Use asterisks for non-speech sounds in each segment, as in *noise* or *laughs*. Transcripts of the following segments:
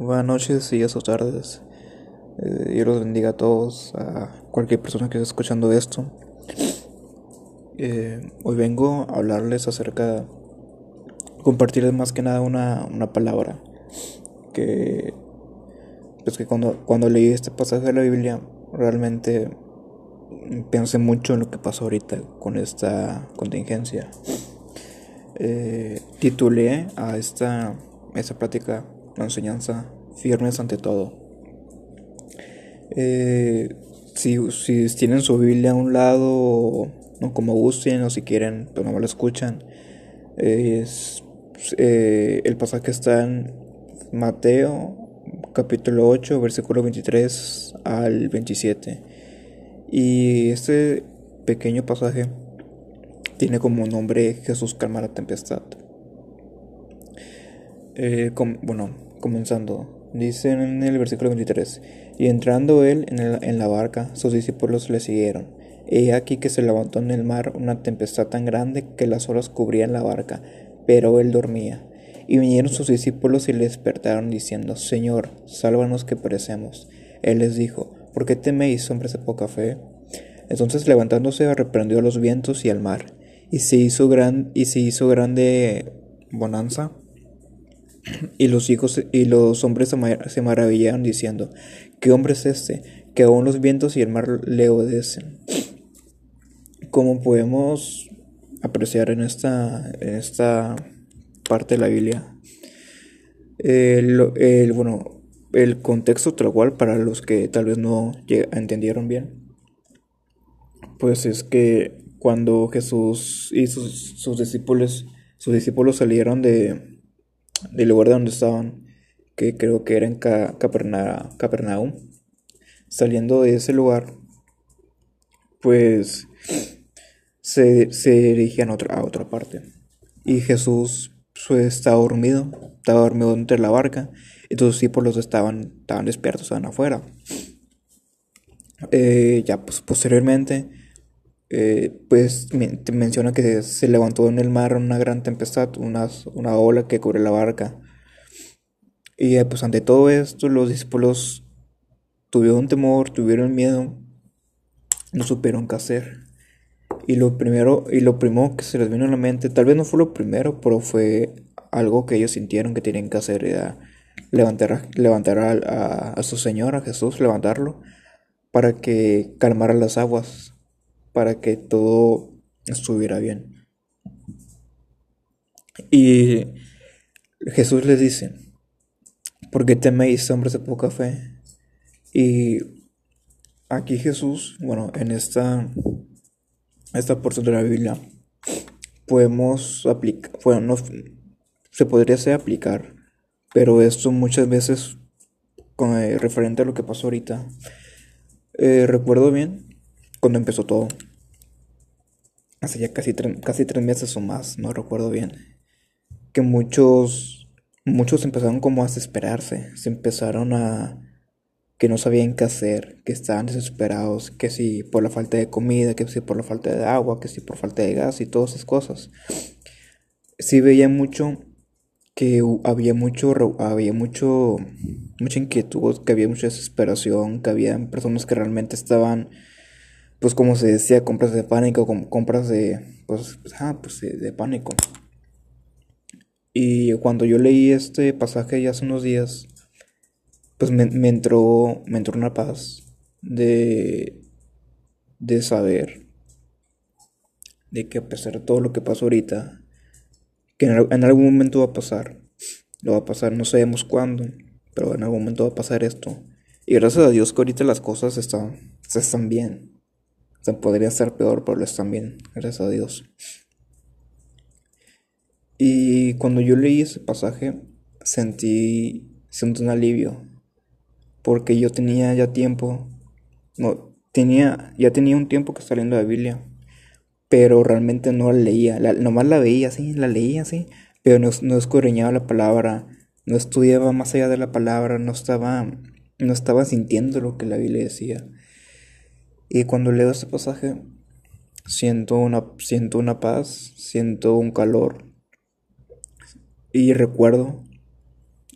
Buenas noches, días o tardes. Eh, Dios los bendiga a todos, a cualquier persona que esté escuchando esto. Eh, hoy vengo a hablarles acerca, compartirles más que nada una, una palabra que, pues que cuando, cuando leí este pasaje de la Biblia, realmente pensé mucho en lo que pasó ahorita con esta contingencia. Eh, titulé a esta, esta plática la enseñanza firmes ante todo. Eh, si, si, tienen su Biblia a un lado, no como gusten, o si quieren, pero no me lo escuchan, es, eh, el pasaje está en Mateo capítulo 8, versículo 23 al 27. Y este pequeño pasaje tiene como nombre Jesús calma la tempestad. Eh, bueno, comenzando, dice en el versículo 23, y entrando él en, la barca, sus discípulos le siguieron. He aquí que se levantó en el mar una tempestad tan grande que las olas cubrían la barca, pero él dormía. Y vinieron sus discípulos y le despertaron diciendo, Señor, sálvanos que perecemos. Él les dijo, ¿por qué teméis, hombres de poca fe? Entonces levantándose reprendió a los vientos y al mar, y se hizo, gran, y se hizo grande bonanza. Y los hijos y los hombres se maravillaron diciendo, ¿qué hombre es este? Que aún los vientos y el mar le obedecen. Como podemos apreciar en esta, en esta parte de la Biblia, el, el, bueno, el contexto tal cual para los que tal vez no entendieron bien, pues es que cuando Jesús y sus, sus discípulos, sus discípulos salieron de, del lugar de donde estaban, que creo que era en Capernaum, saliendo de ese lugar, pues se, se dirigían a otra, a otra parte. Y Jesús pues, estaba dormido, estaba dormido entre la barca, y sus discípulos estaban, estaban despiertos, estaban afuera. Eh, ya pues posteriormente eh, pues menciona que se levantó en el mar una gran tempestad, una, una ola que cubre la barca. Y eh, pues ante todo esto los discípulos tuvieron temor, tuvieron miedo, no supieron qué hacer. Y lo primero, y lo primero que se les vino a la mente, tal vez no fue lo primero, pero fue algo que ellos sintieron que tenían que hacer, era levantar, levantar a, a su Señor, a Jesús, levantarlo, para que calmara las aguas para que todo estuviera bien. Y Jesús les dice, ¿por qué teméis hombres de poca fe? Y aquí Jesús, bueno, en esta, esta porción de la Biblia, podemos aplicar, bueno, se podría hacer aplicar, pero esto muchas veces, con, eh, referente a lo que pasó ahorita, eh, recuerdo bien cuando empezó todo. Hace ya casi, casi tres meses o más, no recuerdo bien. Que muchos, muchos empezaron como a desesperarse, se empezaron a que no sabían qué hacer, que estaban desesperados, que si por la falta de comida, que si por la falta de agua, que si por falta de gas y todas esas cosas. Sí veía mucho que había mucho, había mucho, mucha inquietud, que había mucha desesperación, que había personas que realmente estaban pues como se decía, compras de pánico, compras de, pues, ah, pues de, pánico. Y cuando yo leí este pasaje ya hace unos días, pues me, entró, me entró una paz de, de saber de que a pesar de todo lo que pasó ahorita, que en, en, algún momento va a pasar, lo va a pasar, no sabemos cuándo, pero en algún momento va a pasar esto. Y gracias a Dios que ahorita las cosas están, están bien. O podría ser peor, pero lo están bien, gracias a Dios. Y cuando yo leí ese pasaje, sentí, sentí un alivio. Porque yo tenía ya tiempo, no, tenía, ya tenía un tiempo que saliendo de la Biblia. Pero realmente no la leía, nomás la veía así, la leía así. Pero no, no escudriñaba la palabra, no estudiaba más allá de la palabra, no estaba, no estaba sintiendo lo que la Biblia decía. Y cuando leo este pasaje, siento una, siento una paz, siento un calor. Y recuerdo,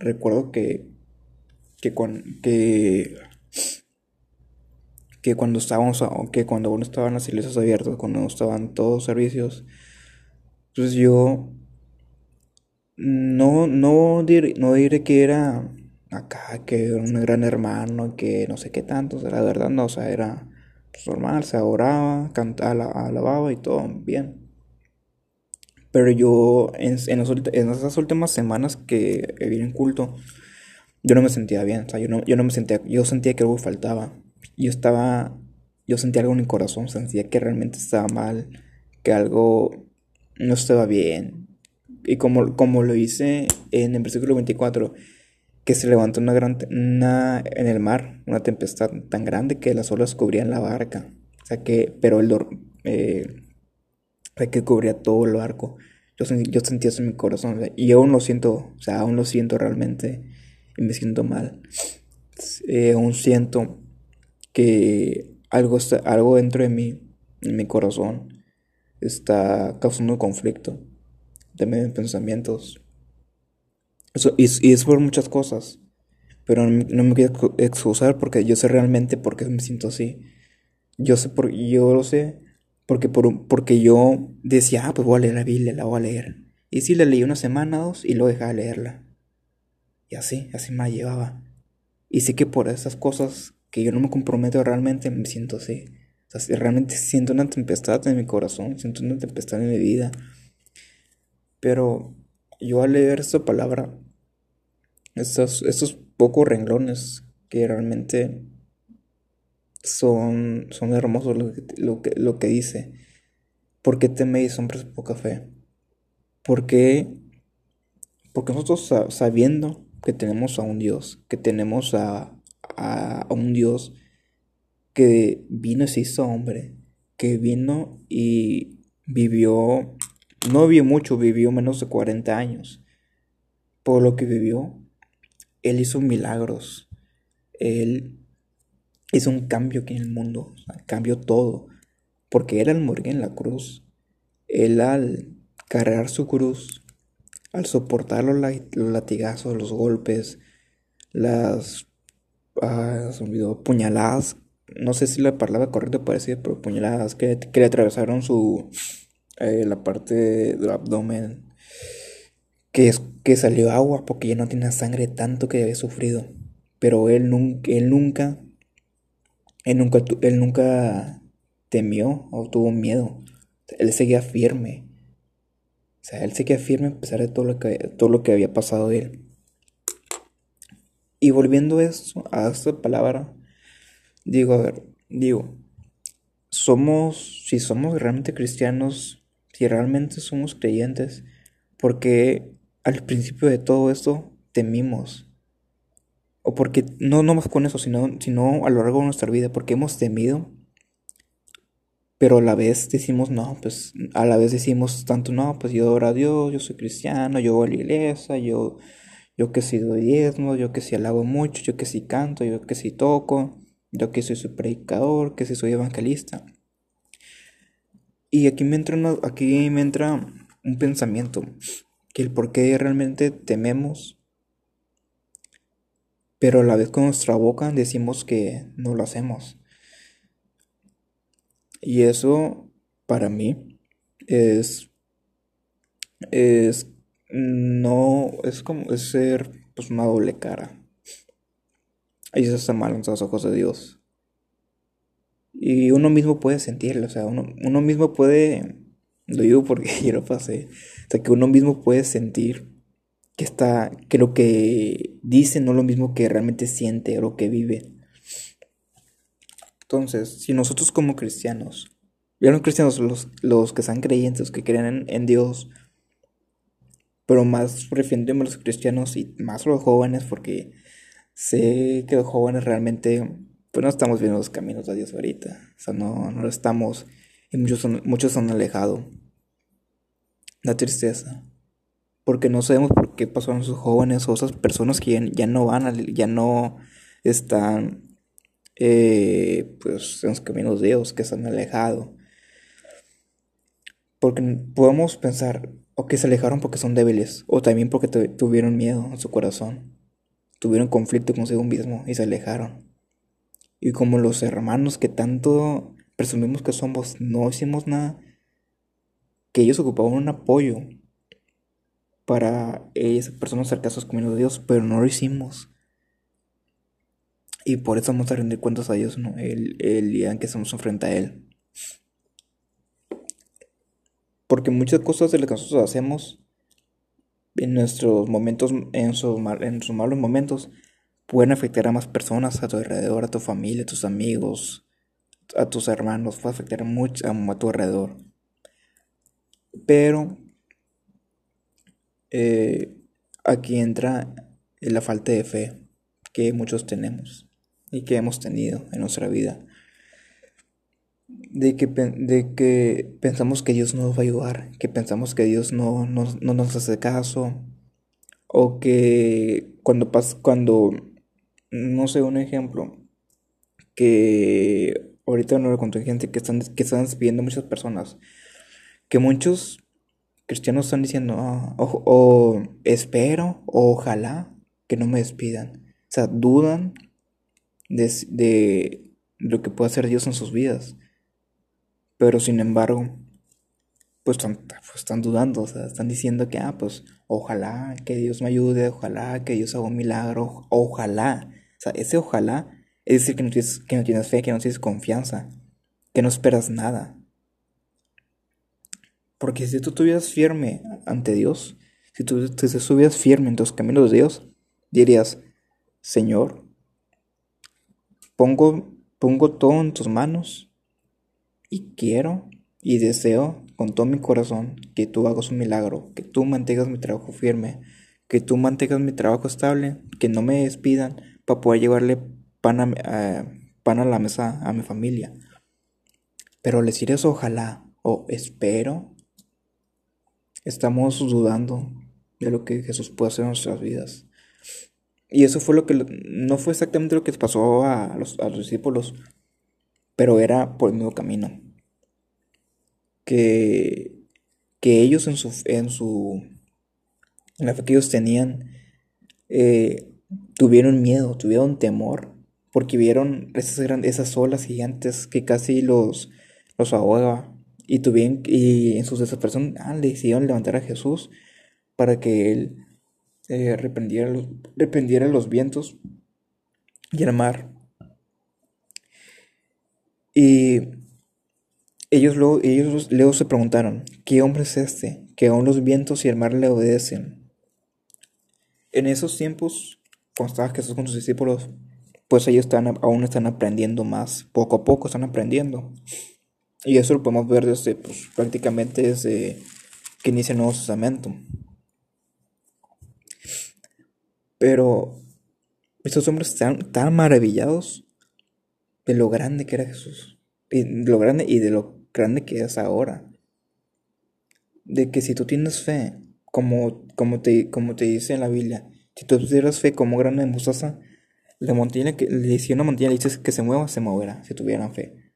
recuerdo que que, que, que cuando estábamos, que cuando no estaban las iglesias abiertas, cuando estaban todos servicios, pues yo no, no, no diré que era acá, que era un gran hermano, que no sé qué tanto, la verdad no, o sea, era pues, normal, se oraba, cantaba, alababa y todo bien. Pero yo, en, en, esas últimas semanas que vine en culto, yo no me sentía bien, o sea, yo no, yo no me sentía, yo sentía que algo faltaba. Yo estaba, yo sentía algo en mi corazón, sentía que realmente estaba mal, que algo no estaba bien. Y como, como lo hice en el versículo 24, que se levantó una gran una, en el mar, una tempestad tan grande que las olas cubrían la barca. O sea que, pero el eh, que cubría todo el barco. Yo, yo sentía eso en mi corazón. y aún lo siento, o sea, aún lo siento realmente. Y me siento mal. Eh, aún siento que algo, algo dentro de mí, en mi corazón, está causando conflicto. De mis pensamientos y, es por muchas cosas. Pero no, me quiero excusar porque yo sé realmente por qué me siento así. Yo sé por, yo lo sé porque, por, porque yo decía, ah, pues voy a leer la Biblia, la voy a leer. Y sí, la leí una semana, dos, y luego dejaba de leerla. Y así, así me llevaba. Y sé que por esas cosas que yo no me comprometo realmente, me siento así. O realmente siento una tempestad en mi corazón, siento una tempestad en mi vida. Pero yo al leer esta palabra, estos, estos pocos renglones que realmente son, son hermosos lo que, lo que, dice. ¿Por qué teméis hombres poca fe? Porque, porque nosotros sabiendo que tenemos a un Dios, que tenemos a, a, a un Dios que vino y se hizo hombre, que vino y vivió no vivió mucho, vivió menos de 40 años. Por lo que vivió, él hizo milagros. Él hizo un cambio aquí en el mundo. cambió todo. Porque él al morir en la cruz, él al cargar su cruz, al soportar los, latigazos, los golpes, las ah, olvidó, puñaladas, no sé si la palabra correcta puede decir, pero puñaladas que, que le atravesaron su, eh, la parte del abdomen, que, es, que salió agua porque ya no tenía sangre tanto que había sufrido. Pero él nunca, él nunca, él nunca, temió o tuvo miedo. Él seguía firme. O sea, él seguía firme a pesar de todo lo que, todo lo que había pasado de él. Y volviendo a esto, a esta palabra, digo, a ver, digo, somos, si somos realmente cristianos, si realmente somos creyentes, porque al principio de todo esto temimos. O porque, no, no más con eso, sino, sino a lo largo de nuestra vida, porque hemos temido, pero a la vez decimos, no, pues a la vez decimos tanto, no, pues yo adoro a Dios, yo soy cristiano, yo voy a la iglesia, yo, yo que sí doy diezmo, yo que sí alabo mucho, yo que sí canto, yo que sí toco, yo que soy su predicador, que sí soy evangelista. Y aquí me entra, aquí me entra un pensamiento, el por qué realmente tememos, pero a la vez con nuestra boca decimos que no lo hacemos. Y eso para mí es, es, no, es como, es ser pues una doble cara. Y eso está mal en los ojos de Dios. Y uno mismo puede sentirlo, o sea, uno, uno mismo puede, lo digo porque *laughs* yo lo pasé, o sea, que uno mismo puede sentir que está, que lo que dice no es lo mismo que realmente siente o lo que vive. Entonces, si nosotros como cristianos, ya los cristianos, los, los que sean creyentes, los que creen en, Dios, pero más refiriéndome a los cristianos y más a los jóvenes, porque sé que los jóvenes realmente pues no estamos viendo los caminos de Dios ahorita. O sea, no, no lo estamos. Y muchos, son, muchos han alejado. La tristeza. Porque no sabemos por qué pasaron sus jóvenes o esas personas que ya, no van, ya no están eh, pues en los caminos de Dios, que se han alejado. Porque podemos pensar, o que se alejaron porque son débiles, o también porque tuvieron miedo en su corazón. tuvieron conflicto consigo mismo y se alejaron. Y como los hermanos que tanto presumimos que somos, no hicimos nada, que ellos ocupaban un apoyo para esas personas cercanas a los de Dios, pero no lo hicimos. Y por eso vamos a rendir cuentas a Dios ¿no? el, el día en que estamos frente a Él. Porque muchas cosas de las que nosotros hacemos en nuestros momentos, en sus, en sus malos momentos, pueden afectar a más personas a tu alrededor, a tu familia, a tus amigos, a tus hermanos, puede afectar mucho a, tu alrededor. Pero eh, aquí entra la falta de fe que muchos tenemos y que hemos tenido en nuestra vida. De que, de que pensamos que Dios no nos va a ayudar, que pensamos que Dios no, no, no nos hace caso, o que cuando, pas, cuando no sé, un ejemplo, que ahorita no lo gente que están, que están despidiendo muchas personas, que muchos cristianos están diciendo, ah, o, espero, o ojalá que no me despidan. O sea, dudan de, lo que puede hacer Dios en sus vidas. Pero sin embargo, pues están, pues están dudando, o sea, están diciendo que, ah, pues ojalá que Dios me ayude, ojalá que Dios haga un milagro, ojalá. O sea, ese ojalá es decir que no tienes, que no tienes fe, que no tienes confianza, que no esperas nada. Porque si tú estuvieras firme ante Dios, si tú, estuvieras firme en tus caminos de Dios, dirías, Señor, pongo, pongo todo en tus manos y quiero y deseo con todo mi corazón que tú hagas un milagro, que tú mantengas mi trabajo firme, que tú mantengas mi trabajo estable, que no me despidan, para poder llevarle pan a, a la mesa a mi familia. Pero decir eso ojalá o espero, estamos dudando de lo que Jesús puede hacer en nuestras vidas. Y eso fue lo que no fue exactamente lo que pasó a los, a los discípulos, pero era por el mismo camino. Que, que ellos en su, en su, en la fe que ellos tenían, eh, tuvieron miedo, tuvieron temor, porque vieron esas, esas olas gigantes que casi los, los ahogaba. Y, tuvieron, y en su desesperación ah, le decidieron levantar a Jesús para que él eh, reprendiera, los, los vientos y el mar. Y ellos luego, ellos luego se preguntaron, ¿qué hombre es este? Que aún los vientos y el mar le obedecen. En esos tiempos cuando estaba Jesús con sus discípulos, pues ellos están, aún están aprendiendo más, poco a poco están aprendiendo. Y eso lo podemos ver desde, pues, prácticamente desde que inicia el Nuevo Testamento. Pero estos hombres están tan maravillados de lo grande que era Jesús. Y de lo grande y de lo grande que es ahora. De que si tú tienes fe, como, como, te, como te dice en la Biblia, si tú tuvieras fe como grano de mostaza, la montaña que si una montaña le dices que se mueva, se moverá, si tuvieran fe.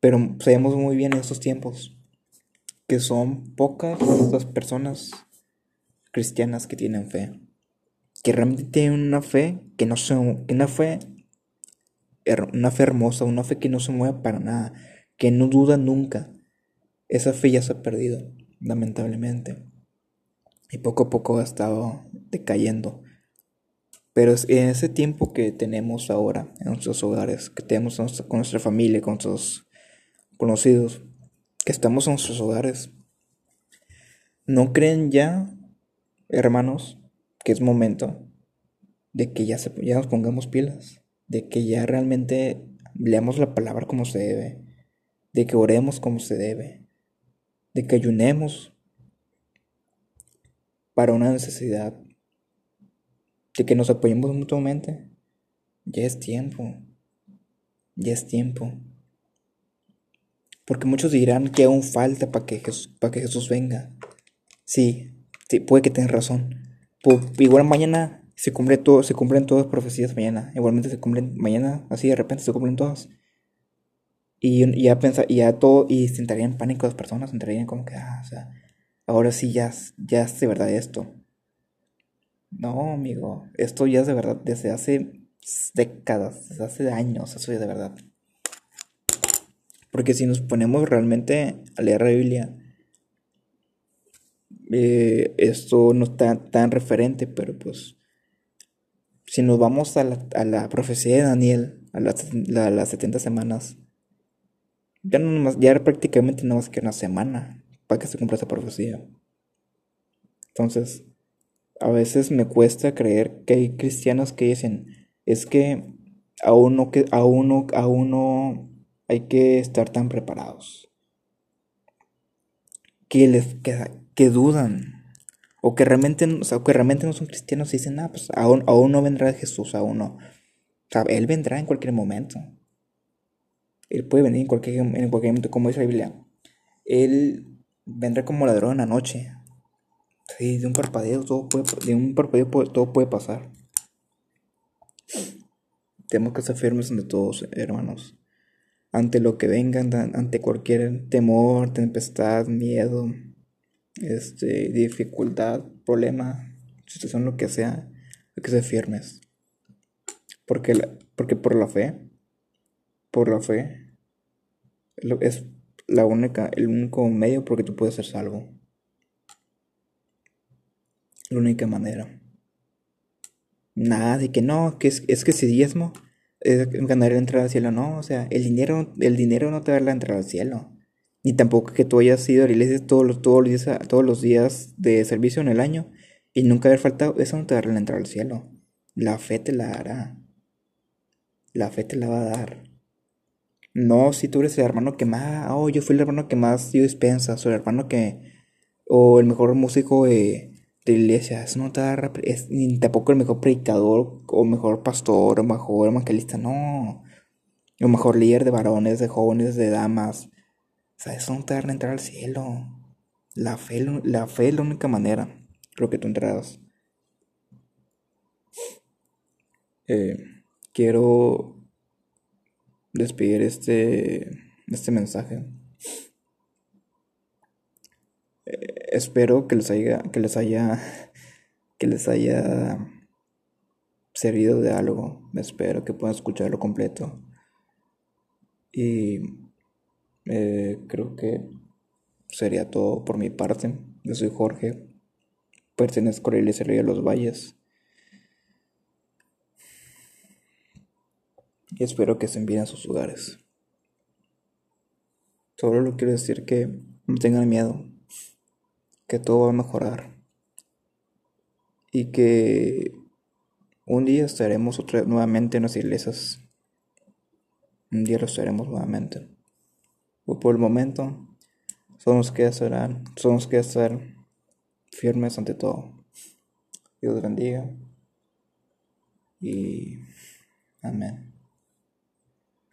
Pero sabemos muy bien en estos tiempos que son pocas las personas cristianas que tienen fe. Que realmente tienen una fe que no se, una fe, una fe hermosa, una fe que no se mueve para nada, que no duda nunca. Esa fe ya se ha perdido, lamentablemente. Y poco a poco ha estado decayendo. Pero en ese tiempo que tenemos ahora en nuestros hogares, que tenemos con nuestra familia, con nuestros conocidos, que estamos en nuestros hogares, ¿no creen ya, hermanos, que es momento de que ya, se, ya nos pongamos pilas? De que ya realmente leamos la palabra como se debe, de que oremos como se debe, de que ayunemos para una necesidad de que nos apoyemos mutuamente. Ya es tiempo. Ya es tiempo. Porque muchos dirán que aún falta para que Jesús, que Jesús venga. Sí, sí, puede que tengan razón. igual mañana se cumple todo, se cumplen todas las profecías mañana. Igualmente se cumplen mañana, así de repente se cumplen todas. Y ya pensa, y ya todo, y se entrarían en pánico las personas, entrarían como que, ah, o sea, ahora sí ya, ya es de verdad esto. No, amigo, esto ya es de verdad, desde hace décadas, desde hace años, eso ya es de verdad. Porque si nos ponemos realmente a leer la Biblia, eh, esto no está tan referente, pero pues si nos vamos a la, profecía de Daniel, a, las 70 semanas, ya, no ya prácticamente no más que una semana para que se cumpla esa profecía. Entonces, a veces me cuesta creer que hay cristianos que dicen, es que aún no, que, aún no, aún no hay que estar tan preparados. Que les queda, que dudan. O que realmente, o que realmente no son cristianos y dicen, ah, pues aún, aún no vendrá Jesús, aún no. Él vendrá en cualquier momento. Él puede venir en cualquier, en cualquier momento, como dice la Biblia. Él vendrá como ladrón en la noche. Sí, de un parpadeo todo puede, de un parpadeo todo puede pasar. Tenemos que ser firmes ante todos, hermanos. Ante lo que venga, ante cualquier temor, tempestad, miedo, este, dificultad, problema, situación, lo que sea, hay que ser firmes. Porque, porque por la fe, por la fe, es la única, el único medio porque tú puedes ser salvo. La única manera. Nada de que no, que es, es que si diezmo es ganar la entrada al cielo, no, o sea, el dinero, el dinero no te da la entrada al cielo. Ni tampoco que tú hayas ido a la iglesia todos los, todos los, días, todos los días de servicio en el año y nunca haber faltado, eso no te da la entrada al cielo. La fe te la dará. La fe te la va a dar. No, si tú eres el hermano que más, oh, yo fui el hermano que más dio dispensa, o el hermano que, o el mejor músico de, iglesia, eso no te da, es, ni tampoco el mejor predicador, o mejor pastor, o mejor evangelista, no. O mejor líder de varones, de jóvenes, de damas, o sea, eso no te a entrar al cielo. La fe, la fe es la única manera. Creo que tú entrarás. Eh, quiero despedir este, este mensaje. Eh, espero que les haya, que les haya, que les haya servido de algo. Espero que puedan escucharlo completo. Y eh, creo que sería todo por mi parte. Yo soy Jorge, pertenezco a la Iglesia de los Valles. Y espero que se envíen a sus hogares. Solo lo quiero decir que no tengan miedo, que todo va a mejorar y que un día estaremos otra, nuevamente en las iglesias. Un día lo estaremos nuevamente por el momento, somos que estar, somos que estar firmes ante todo. Dios bendiga y amén.